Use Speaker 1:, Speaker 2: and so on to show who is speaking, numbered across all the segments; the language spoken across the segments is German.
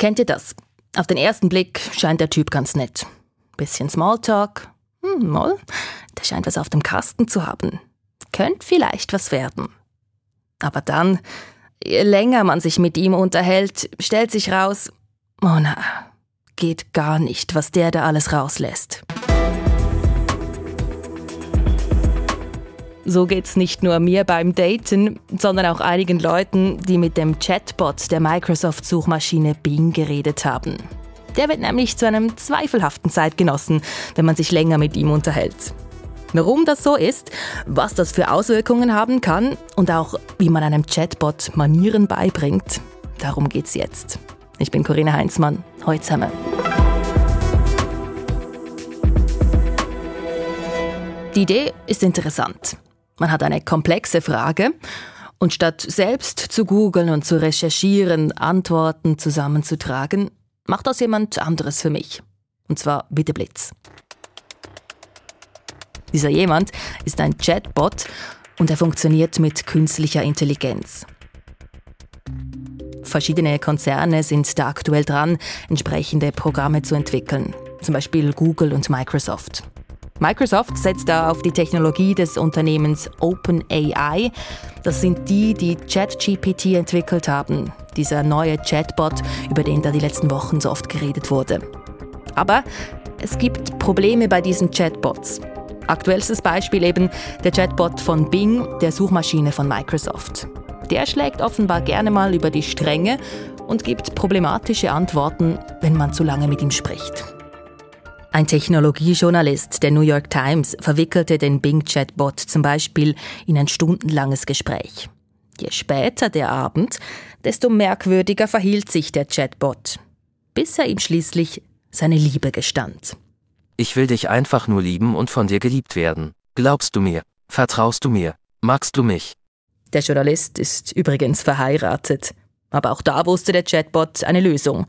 Speaker 1: Kennt ihr das? Auf den ersten Blick scheint der Typ ganz nett. Bisschen Smalltalk. Hm, moll. Der scheint was auf dem Kasten zu haben. Könnte vielleicht was werden. Aber dann, je länger man sich mit ihm unterhält, stellt sich raus, oh na, geht gar nicht, was der da alles rauslässt. So geht's nicht nur mir beim Daten, sondern auch einigen Leuten, die mit dem Chatbot der Microsoft-Suchmaschine Bing geredet haben. Der wird nämlich zu einem zweifelhaften Zeitgenossen, wenn man sich länger mit ihm unterhält. Warum das so ist, was das für Auswirkungen haben kann und auch wie man einem Chatbot Manieren beibringt, darum geht's jetzt. Ich bin Corinna Heinzmann. Heute zusammen. Die Idee ist interessant. Man hat eine komplexe Frage und statt selbst zu googeln und zu recherchieren, Antworten zusammenzutragen, macht das jemand anderes für mich. Und zwar bitte Blitz. Dieser jemand ist ein Chatbot und er funktioniert mit künstlicher Intelligenz. Verschiedene Konzerne sind da aktuell dran, entsprechende Programme zu entwickeln, zum Beispiel Google und Microsoft. Microsoft setzt da auf die Technologie des Unternehmens OpenAI. Das sind die, die ChatGPT entwickelt haben. Dieser neue Chatbot, über den da die letzten Wochen so oft geredet wurde. Aber es gibt Probleme bei diesen Chatbots. Aktuellstes Beispiel eben der Chatbot von Bing, der Suchmaschine von Microsoft. Der schlägt offenbar gerne mal über die Stränge und gibt problematische Antworten, wenn man zu lange mit ihm spricht. Ein Technologiejournalist der New York Times verwickelte den Bing-Chatbot zum Beispiel in ein stundenlanges Gespräch. Je später der Abend, desto merkwürdiger verhielt sich der Chatbot, bis er ihm schließlich seine Liebe gestand.
Speaker 2: Ich will dich einfach nur lieben und von dir geliebt werden. Glaubst du mir? Vertraust du mir? Magst du mich?
Speaker 1: Der Journalist ist übrigens verheiratet. Aber auch da wusste der Chatbot eine Lösung.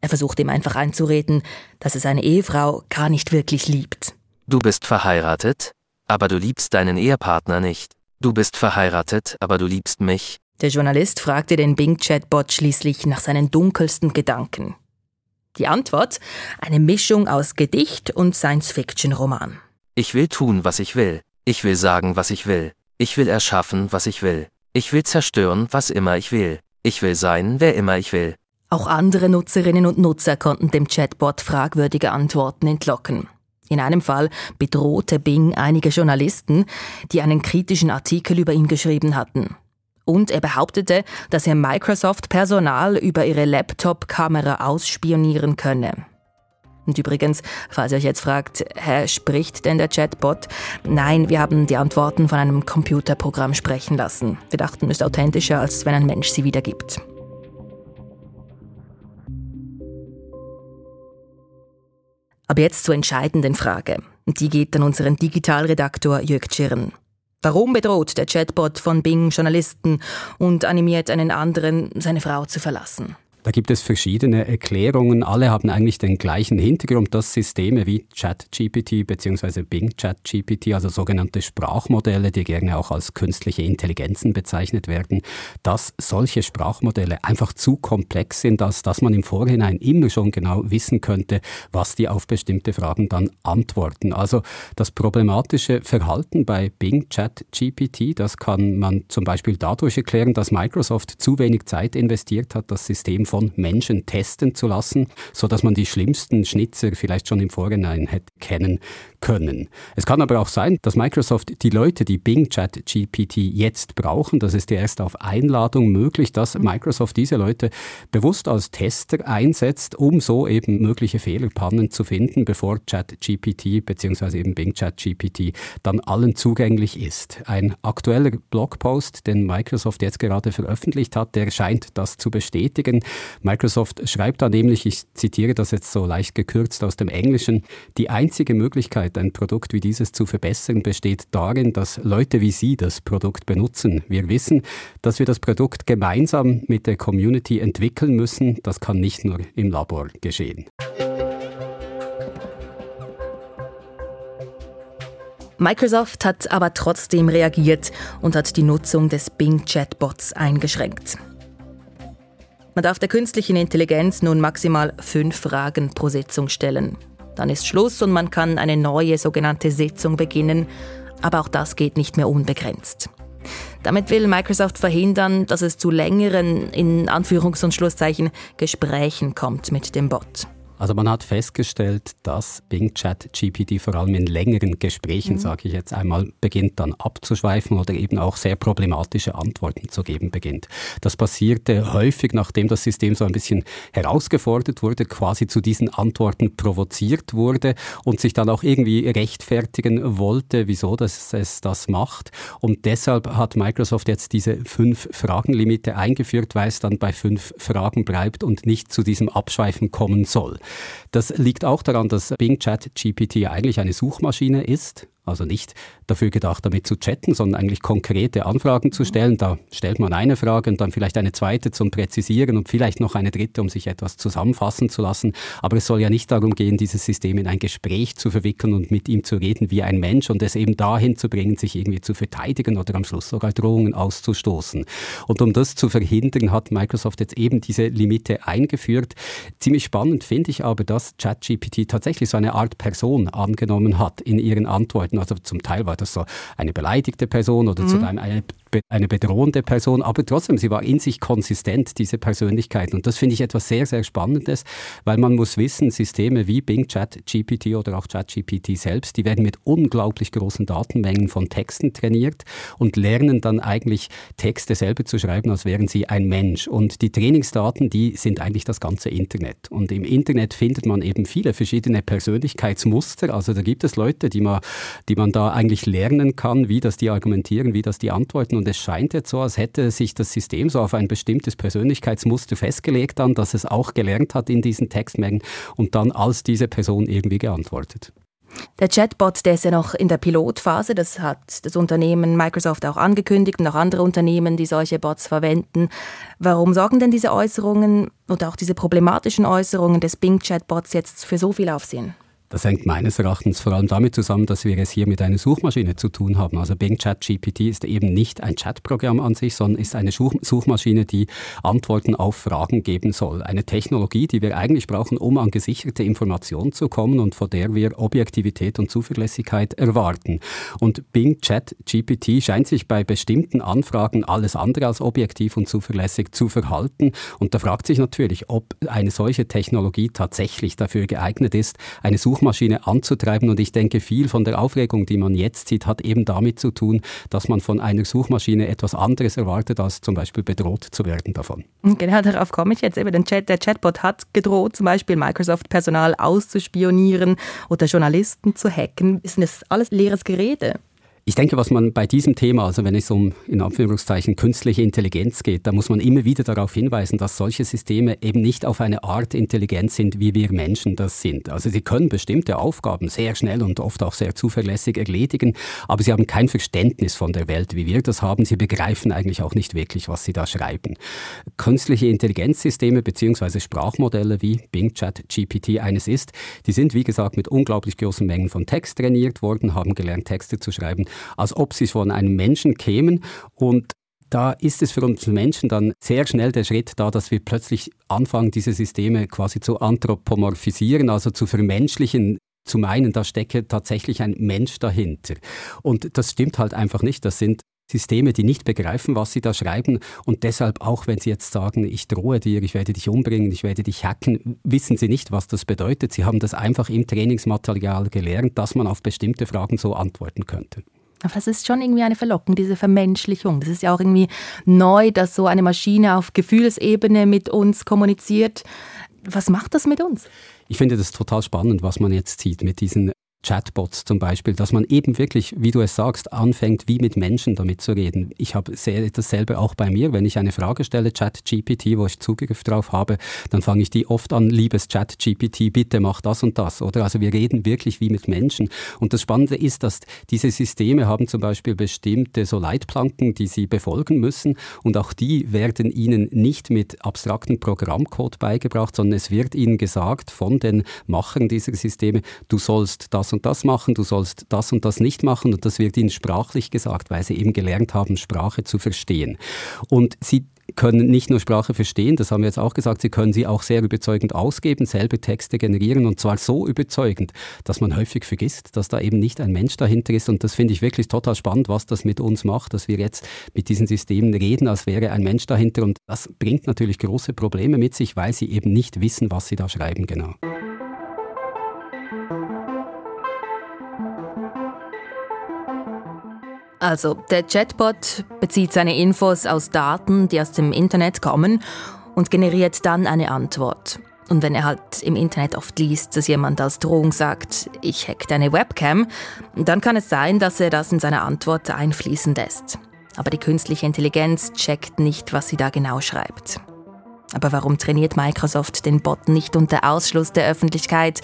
Speaker 1: Er versucht ihm einfach einzureden, dass er seine Ehefrau gar nicht wirklich liebt.
Speaker 2: Du bist verheiratet, aber du liebst deinen Ehepartner nicht. Du bist verheiratet, aber du liebst mich.
Speaker 1: Der Journalist fragte den Bing-Chatbot schließlich nach seinen dunkelsten Gedanken. Die Antwort? Eine Mischung aus Gedicht und Science-Fiction-Roman.
Speaker 2: Ich will tun, was ich will. Ich will sagen, was ich will. Ich will erschaffen, was ich will. Ich will zerstören, was immer ich will. Ich will sein, wer immer ich will.
Speaker 1: Auch andere Nutzerinnen und Nutzer konnten dem Chatbot fragwürdige Antworten entlocken. In einem Fall bedrohte Bing einige Journalisten, die einen kritischen Artikel über ihn geschrieben hatten. Und er behauptete, dass er Microsoft-Personal über ihre Laptop-Kamera ausspionieren könne. Und übrigens, falls ihr euch jetzt fragt, hä, spricht denn der Chatbot? Nein, wir haben die Antworten von einem Computerprogramm sprechen lassen. Wir dachten, es ist authentischer, als wenn ein Mensch sie wiedergibt. Aber jetzt zur entscheidenden Frage. Die geht an unseren Digitalredaktor Jörg Tschirn. Warum bedroht der Chatbot von Bing Journalisten und animiert einen anderen, seine Frau zu verlassen?
Speaker 3: Da gibt es verschiedene Erklärungen. Alle haben eigentlich den gleichen Hintergrund, dass Systeme wie ChatGPT bzw. Bing ChatGPT, also sogenannte Sprachmodelle, die gerne auch als künstliche Intelligenzen bezeichnet werden, dass solche Sprachmodelle einfach zu komplex sind, als dass man im Vorhinein immer schon genau wissen könnte, was die auf bestimmte Fragen dann antworten. Also das problematische Verhalten bei Bing ChatGPT, das kann man zum Beispiel dadurch erklären, dass Microsoft zu wenig Zeit investiert hat, das System von Menschen testen zu lassen, so dass man die schlimmsten Schnitzer vielleicht schon im Vorhinein hätte kennen können. Es kann aber auch sein, dass Microsoft die Leute, die Bing Chat GPT jetzt brauchen, das ist erst auf Einladung möglich, dass Microsoft diese Leute bewusst als Tester einsetzt, um so eben mögliche Fehlerpannen zu finden, bevor Chat GPT bzw. eben Bing Chat GPT dann allen zugänglich ist. Ein aktueller Blogpost, den Microsoft jetzt gerade veröffentlicht hat, der scheint das zu bestätigen. Microsoft schreibt da nämlich, ich zitiere das jetzt so leicht gekürzt aus dem Englischen, die einzige Möglichkeit, ein Produkt wie dieses zu verbessern, besteht darin, dass Leute wie Sie das Produkt benutzen. Wir wissen, dass wir das Produkt gemeinsam mit der Community entwickeln müssen. Das kann nicht nur im Labor geschehen.
Speaker 1: Microsoft hat aber trotzdem reagiert und hat die Nutzung des Bing Chatbots eingeschränkt. Man darf der künstlichen Intelligenz nun maximal fünf Fragen pro Sitzung stellen. Dann ist Schluss und man kann eine neue sogenannte Sitzung beginnen. Aber auch das geht nicht mehr unbegrenzt. Damit will Microsoft verhindern, dass es zu längeren, in Anführungs- und Schlusszeichen, Gesprächen kommt mit dem Bot.
Speaker 3: Also man hat festgestellt, dass Bing Chat GPT vor allem in längeren Gesprächen, mhm. sage ich jetzt einmal, beginnt dann abzuschweifen oder eben auch sehr problematische Antworten zu geben beginnt. Das passierte häufig, nachdem das System so ein bisschen herausgefordert wurde, quasi zu diesen Antworten provoziert wurde und sich dann auch irgendwie rechtfertigen wollte, wieso das es das macht. Und deshalb hat Microsoft jetzt diese fünf Fragenlimite eingeführt, weil es dann bei fünf Fragen bleibt und nicht zu diesem Abschweifen kommen soll. Das liegt auch daran, dass Bing Chat GPT eigentlich eine Suchmaschine ist also nicht dafür gedacht, damit zu chatten, sondern eigentlich konkrete Anfragen zu stellen. Da stellt man eine Frage und dann vielleicht eine zweite zum Präzisieren und vielleicht noch eine dritte, um sich etwas zusammenfassen zu lassen. Aber es soll ja nicht darum gehen, dieses System in ein Gespräch zu verwickeln und mit ihm zu reden wie ein Mensch und es eben dahin zu bringen, sich irgendwie zu verteidigen oder am Schluss sogar Drohungen auszustoßen. Und um das zu verhindern, hat Microsoft jetzt eben diese Limite eingeführt. Ziemlich spannend finde ich aber, dass ChatGPT tatsächlich so eine Art Person angenommen hat in ihren Antworten. Leuten. Also zum Teil war das so eine beleidigte Person oder mhm. zu einem eine eine bedrohende Person, aber trotzdem, sie war in sich konsistent, diese Persönlichkeit. Und das finde ich etwas sehr, sehr Spannendes, weil man muss wissen, Systeme wie Bing, Chat, GPT oder auch Chat GPT selbst, die werden mit unglaublich großen Datenmengen von Texten trainiert und lernen dann eigentlich Texte selber zu schreiben, als wären sie ein Mensch. Und die Trainingsdaten, die sind eigentlich das ganze Internet. Und im Internet findet man eben viele verschiedene Persönlichkeitsmuster. Also da gibt es Leute, die man, die man da eigentlich lernen kann, wie das die argumentieren, wie das die antworten und es scheint jetzt so, als hätte sich das System so auf ein bestimmtes Persönlichkeitsmuster festgelegt dann, dass es auch gelernt hat in diesen Textmengen und dann als diese Person irgendwie geantwortet.
Speaker 1: Der Chatbot, der ist ja noch in der Pilotphase. Das hat das Unternehmen Microsoft auch angekündigt und auch andere Unternehmen, die solche Bots verwenden. Warum sorgen denn diese Äußerungen und auch diese problematischen Äußerungen des Bing Chatbots jetzt für so viel Aufsehen?
Speaker 3: Das hängt meines Erachtens vor allem damit zusammen, dass wir es hier mit einer Suchmaschine zu tun haben. Also Bing Chat GPT ist eben nicht ein Chatprogramm an sich, sondern ist eine Suchmaschine, die Antworten auf Fragen geben soll. Eine Technologie, die wir eigentlich brauchen, um an gesicherte Informationen zu kommen und vor der wir Objektivität und Zuverlässigkeit erwarten. Und Bing Chat GPT scheint sich bei bestimmten Anfragen alles andere als objektiv und zuverlässig zu verhalten. Und da fragt sich natürlich, ob eine solche Technologie tatsächlich dafür geeignet ist, eine Suchmaschine Suchmaschine anzutreiben. Und ich denke, viel von der Aufregung, die man jetzt sieht, hat eben damit zu tun, dass man von einer Suchmaschine etwas anderes erwartet, als zum Beispiel bedroht zu werden davon.
Speaker 1: Genau, darauf komme ich jetzt eben. Den Chat, der Chatbot hat gedroht, zum Beispiel Microsoft-Personal auszuspionieren oder Journalisten zu hacken. Ist das alles leeres Gerede?
Speaker 3: Ich denke, was man bei diesem Thema, also wenn es um in Anführungszeichen künstliche Intelligenz geht, da muss man immer wieder darauf hinweisen, dass solche Systeme eben nicht auf eine Art Intelligenz sind, wie wir Menschen das sind. Also sie können bestimmte Aufgaben sehr schnell und oft auch sehr zuverlässig erledigen, aber sie haben kein Verständnis von der Welt, wie wir das haben. Sie begreifen eigentlich auch nicht wirklich, was sie da schreiben. Künstliche Intelligenzsysteme bzw. Sprachmodelle wie Bing Chat GPT eines ist, die sind wie gesagt mit unglaublich großen Mengen von Text trainiert worden, haben gelernt Texte zu schreiben als ob sie von einem Menschen kämen. Und da ist es für uns Menschen dann sehr schnell der Schritt da, dass wir plötzlich anfangen, diese Systeme quasi zu anthropomorphisieren, also zu vermenschlichen, zu meinen, da stecke tatsächlich ein Mensch dahinter. Und das stimmt halt einfach nicht. Das sind Systeme, die nicht begreifen, was sie da schreiben und deshalb auch, wenn sie jetzt sagen, ich drohe dir, ich werde dich umbringen, ich werde dich hacken, wissen sie nicht, was das bedeutet. Sie haben das einfach im Trainingsmaterial gelernt, dass man auf bestimmte Fragen so antworten könnte.
Speaker 1: Aber das ist schon irgendwie eine Verlockung, diese Vermenschlichung. Das ist ja auch irgendwie neu, dass so eine Maschine auf Gefühlsebene mit uns kommuniziert. Was macht das mit uns?
Speaker 3: Ich finde das total spannend, was man jetzt sieht mit diesen Chatbots zum Beispiel, dass man eben wirklich, wie du es sagst, anfängt, wie mit Menschen damit zu reden. Ich habe dasselbe auch bei mir, wenn ich eine Frage stelle, ChatGPT, wo ich Zugriff drauf habe, dann fange ich die oft an, liebes ChatGPT, bitte mach das und das. Oder also wir reden wirklich wie mit Menschen. Und das Spannende ist, dass diese Systeme haben zum Beispiel bestimmte so Leitplanken, die sie befolgen müssen. Und auch die werden ihnen nicht mit abstrakten Programmcode beigebracht, sondern es wird ihnen gesagt von den Machern dieser Systeme, du sollst das und das machen, du sollst das und das nicht machen und das wird ihnen sprachlich gesagt, weil sie eben gelernt haben, Sprache zu verstehen. Und sie können nicht nur Sprache verstehen, das haben wir jetzt auch gesagt, sie können sie auch sehr überzeugend ausgeben, selber Texte generieren und zwar so überzeugend, dass man häufig vergisst, dass da eben nicht ein Mensch dahinter ist. Und das finde ich wirklich total spannend, was das mit uns macht, dass wir jetzt mit diesen Systemen reden, als wäre ein Mensch dahinter. Und das bringt natürlich große Probleme mit sich, weil sie eben nicht wissen, was sie da schreiben genau.
Speaker 1: Also, der Chatbot bezieht seine Infos aus Daten, die aus dem Internet kommen und generiert dann eine Antwort. Und wenn er halt im Internet oft liest, dass jemand als Drohung sagt, ich hack deine Webcam, dann kann es sein, dass er das in seine Antwort einfließen lässt. Aber die künstliche Intelligenz checkt nicht, was sie da genau schreibt. Aber warum trainiert Microsoft den Bot nicht unter Ausschluss der Öffentlichkeit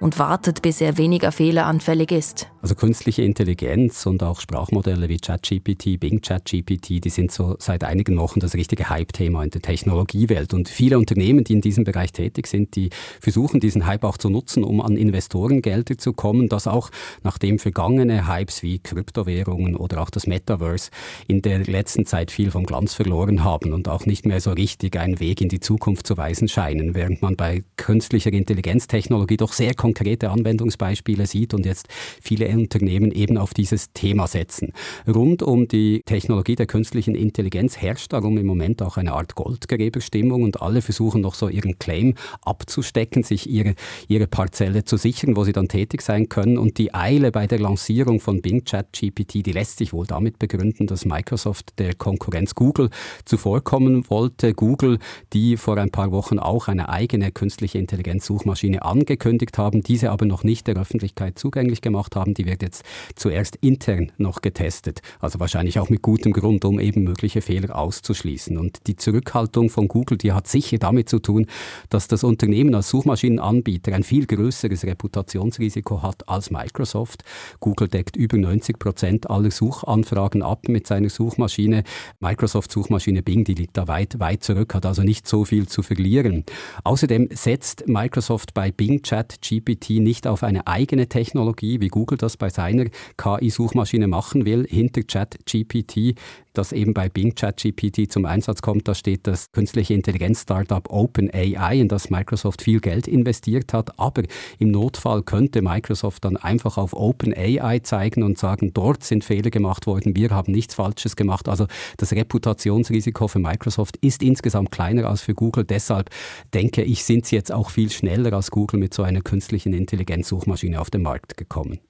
Speaker 1: und wartet, bis er weniger fehleranfällig ist?
Speaker 3: Also künstliche Intelligenz und auch Sprachmodelle wie ChatGPT, Bing ChatGPT, die sind so seit einigen Wochen das richtige Hype-Thema in der Technologiewelt. Und viele Unternehmen, die in diesem Bereich tätig sind, die versuchen diesen Hype auch zu nutzen, um an Investorengelder zu kommen, das auch nachdem vergangene Hypes wie Kryptowährungen oder auch das Metaverse in der letzten Zeit viel vom Glanz verloren haben und auch nicht mehr so richtig einen Weg in die Zukunft zu weisen scheinen, während man bei künstlicher Intelligenztechnologie doch sehr konkrete Anwendungsbeispiele sieht und jetzt viele Unternehmen eben auf dieses Thema setzen. Rund um die Technologie der künstlichen Intelligenz herrscht darum im Moment auch eine Art Goldgräberstimmung und alle versuchen noch so ihren Claim abzustecken, sich ihre, ihre Parzelle zu sichern, wo sie dann tätig sein können. Und die Eile bei der Lancierung von Bing Chat GPT, die lässt sich wohl damit begründen, dass Microsoft der Konkurrenz Google zuvorkommen wollte. Google, die vor ein paar Wochen auch eine eigene künstliche Intelligenz-Suchmaschine angekündigt haben, diese aber noch nicht der Öffentlichkeit zugänglich gemacht haben die wird jetzt zuerst intern noch getestet. Also wahrscheinlich auch mit gutem Grund, um eben mögliche Fehler auszuschließen. Und die Zurückhaltung von Google, die hat sicher damit zu tun, dass das Unternehmen als Suchmaschinenanbieter ein viel größeres Reputationsrisiko hat als Microsoft. Google deckt über 90 Prozent aller Suchanfragen ab mit seiner Suchmaschine. Microsoft Suchmaschine Bing, die liegt da weit, weit zurück, hat also nicht so viel zu verlieren. Außerdem setzt Microsoft bei Bing Chat GPT nicht auf eine eigene Technologie, wie Google das bei seiner KI-Suchmaschine machen will, hinter ChatGPT, das eben bei Bing ChatGPT zum Einsatz kommt, da steht das künstliche Intelligenz-Startup OpenAI, in das Microsoft viel Geld investiert hat. Aber im Notfall könnte Microsoft dann einfach auf OpenAI zeigen und sagen, dort sind Fehler gemacht worden, wir haben nichts Falsches gemacht. Also das Reputationsrisiko für Microsoft ist insgesamt kleiner als für Google. Deshalb denke ich, sind sie jetzt auch viel schneller als Google mit so einer künstlichen Intelligenz-Suchmaschine auf den Markt gekommen.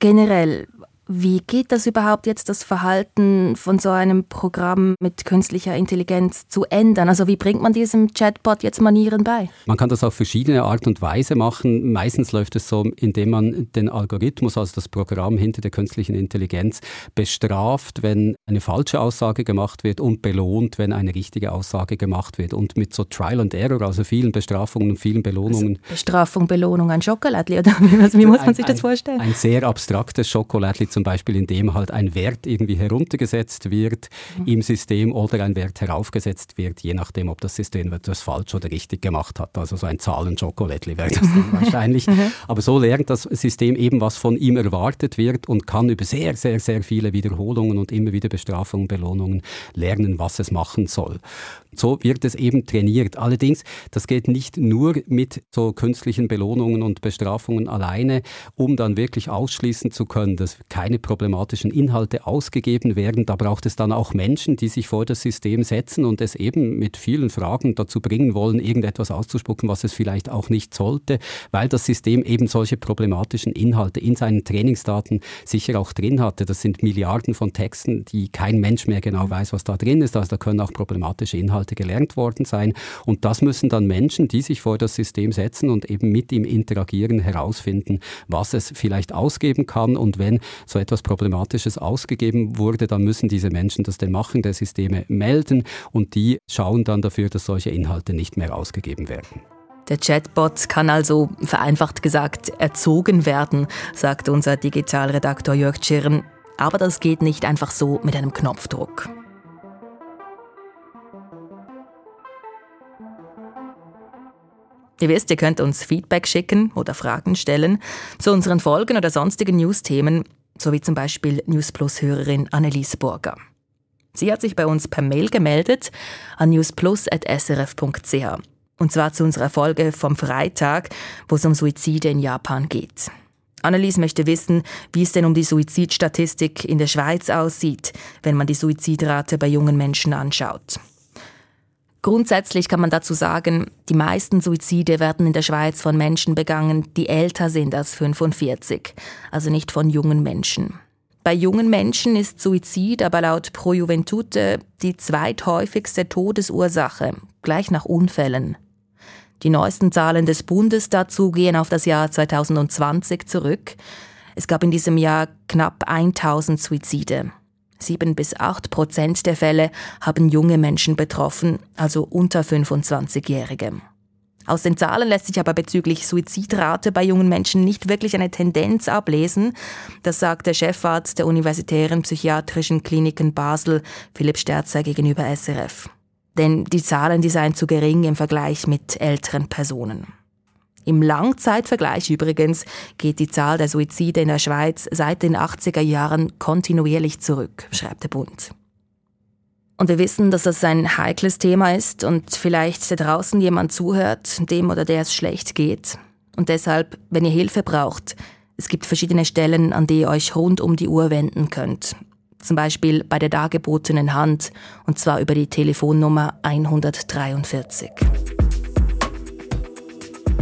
Speaker 1: Generell, wie geht das überhaupt jetzt, das Verhalten von so einem Programm mit künstlicher Intelligenz zu ändern? Also wie bringt man diesem Chatbot jetzt Manieren bei?
Speaker 3: Man kann das auf verschiedene Art und Weise machen. Meistens läuft es so, indem man den Algorithmus, also das Programm hinter der künstlichen Intelligenz, bestraft, wenn eine falsche Aussage gemacht wird und belohnt, wenn eine richtige Aussage gemacht wird. Und mit so Trial and Error, also vielen Bestrafungen und vielen Belohnungen.
Speaker 1: Also Bestrafung, Belohnung, ein Schokoladli oder wie, muss man sich das vorstellen?
Speaker 3: Ein, ein sehr abstraktes Schokoladli zum Beispiel, in dem halt ein Wert irgendwie heruntergesetzt wird mhm. im System oder ein Wert heraufgesetzt wird, je nachdem, ob das System etwas falsch oder richtig gemacht hat. Also so ein Zahlenschokolädli wäre das dann wahrscheinlich. Mhm. Aber so lernt das System eben, was von ihm erwartet wird und kann über sehr, sehr, sehr viele Wiederholungen und immer wieder Bestrafungen, Belohnungen lernen, was es machen soll. So wird es eben trainiert. Allerdings, das geht nicht nur mit so künstlichen Belohnungen und Bestrafungen alleine, um dann wirklich ausschließen zu können, dass keine problematischen Inhalte ausgegeben werden. Da braucht es dann auch Menschen, die sich vor das System setzen und es eben mit vielen Fragen dazu bringen wollen, irgendetwas auszuspucken, was es vielleicht auch nicht sollte, weil das System eben solche problematischen Inhalte in seinen Trainingsdaten sicher auch drin hatte. Das sind Milliarden von Texten, die kein Mensch mehr genau weiß, was da drin ist. Also da können auch problematische Inhalte gelernt worden sein. Und das müssen dann Menschen, die sich vor das System setzen und eben mit ihm interagieren, herausfinden, was es vielleicht ausgeben kann. Und wenn so etwas Problematisches ausgegeben wurde, dann müssen diese Menschen das den Machen der Systeme melden und die schauen dann dafür, dass solche Inhalte nicht mehr ausgegeben werden.
Speaker 1: Der Chatbot kann also vereinfacht gesagt erzogen werden, sagt unser Digitalredaktor Jörg Tschirn. Aber das geht nicht einfach so mit einem Knopfdruck. Ihr wisst, ihr könnt uns Feedback schicken oder Fragen stellen zu unseren Folgen oder sonstigen News-Themen, sowie zum Beispiel News Plus-Hörerin Anneliese Burger. Sie hat sich bei uns per Mail gemeldet an newsplus.srf.ch. Und zwar zu unserer Folge vom Freitag, wo es um Suizide in Japan geht. Annelies möchte wissen, wie es denn um die Suizidstatistik in der Schweiz aussieht, wenn man die Suizidrate bei jungen Menschen anschaut. Grundsätzlich kann man dazu sagen, die meisten Suizide werden in der Schweiz von Menschen begangen, die älter sind als 45, also nicht von jungen Menschen. Bei jungen Menschen ist Suizid aber laut Pro Juventute die zweithäufigste Todesursache, gleich nach Unfällen. Die neuesten Zahlen des Bundes dazu gehen auf das Jahr 2020 zurück. Es gab in diesem Jahr knapp 1000 Suizide. Sieben bis acht Prozent der Fälle haben junge Menschen betroffen, also unter 25-Jährige. Aus den Zahlen lässt sich aber bezüglich Suizidrate bei jungen Menschen nicht wirklich eine Tendenz ablesen. Das sagt der Chefarzt der Universitären Psychiatrischen Kliniken Basel, Philipp Sterzer, gegenüber SRF. Denn die Zahlen, die seien zu gering im Vergleich mit älteren Personen. Im Langzeitvergleich übrigens geht die Zahl der Suizide in der Schweiz seit den 80er Jahren kontinuierlich zurück, schreibt der Bund. Und wir wissen, dass das ein heikles Thema ist und vielleicht da draußen jemand zuhört, dem oder der es schlecht geht. Und deshalb, wenn ihr Hilfe braucht, es gibt verschiedene Stellen, an die ihr euch rund um die Uhr wenden könnt. Zum Beispiel bei der dargebotenen Hand, und zwar über die Telefonnummer 143.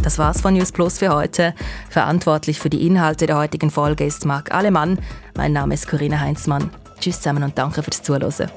Speaker 1: Das war's von News Plus für heute. Verantwortlich für die Inhalte der heutigen Folge ist Marc Alemann. Mein Name ist Corinna Heinzmann. Tschüss zusammen und danke fürs Zuhören.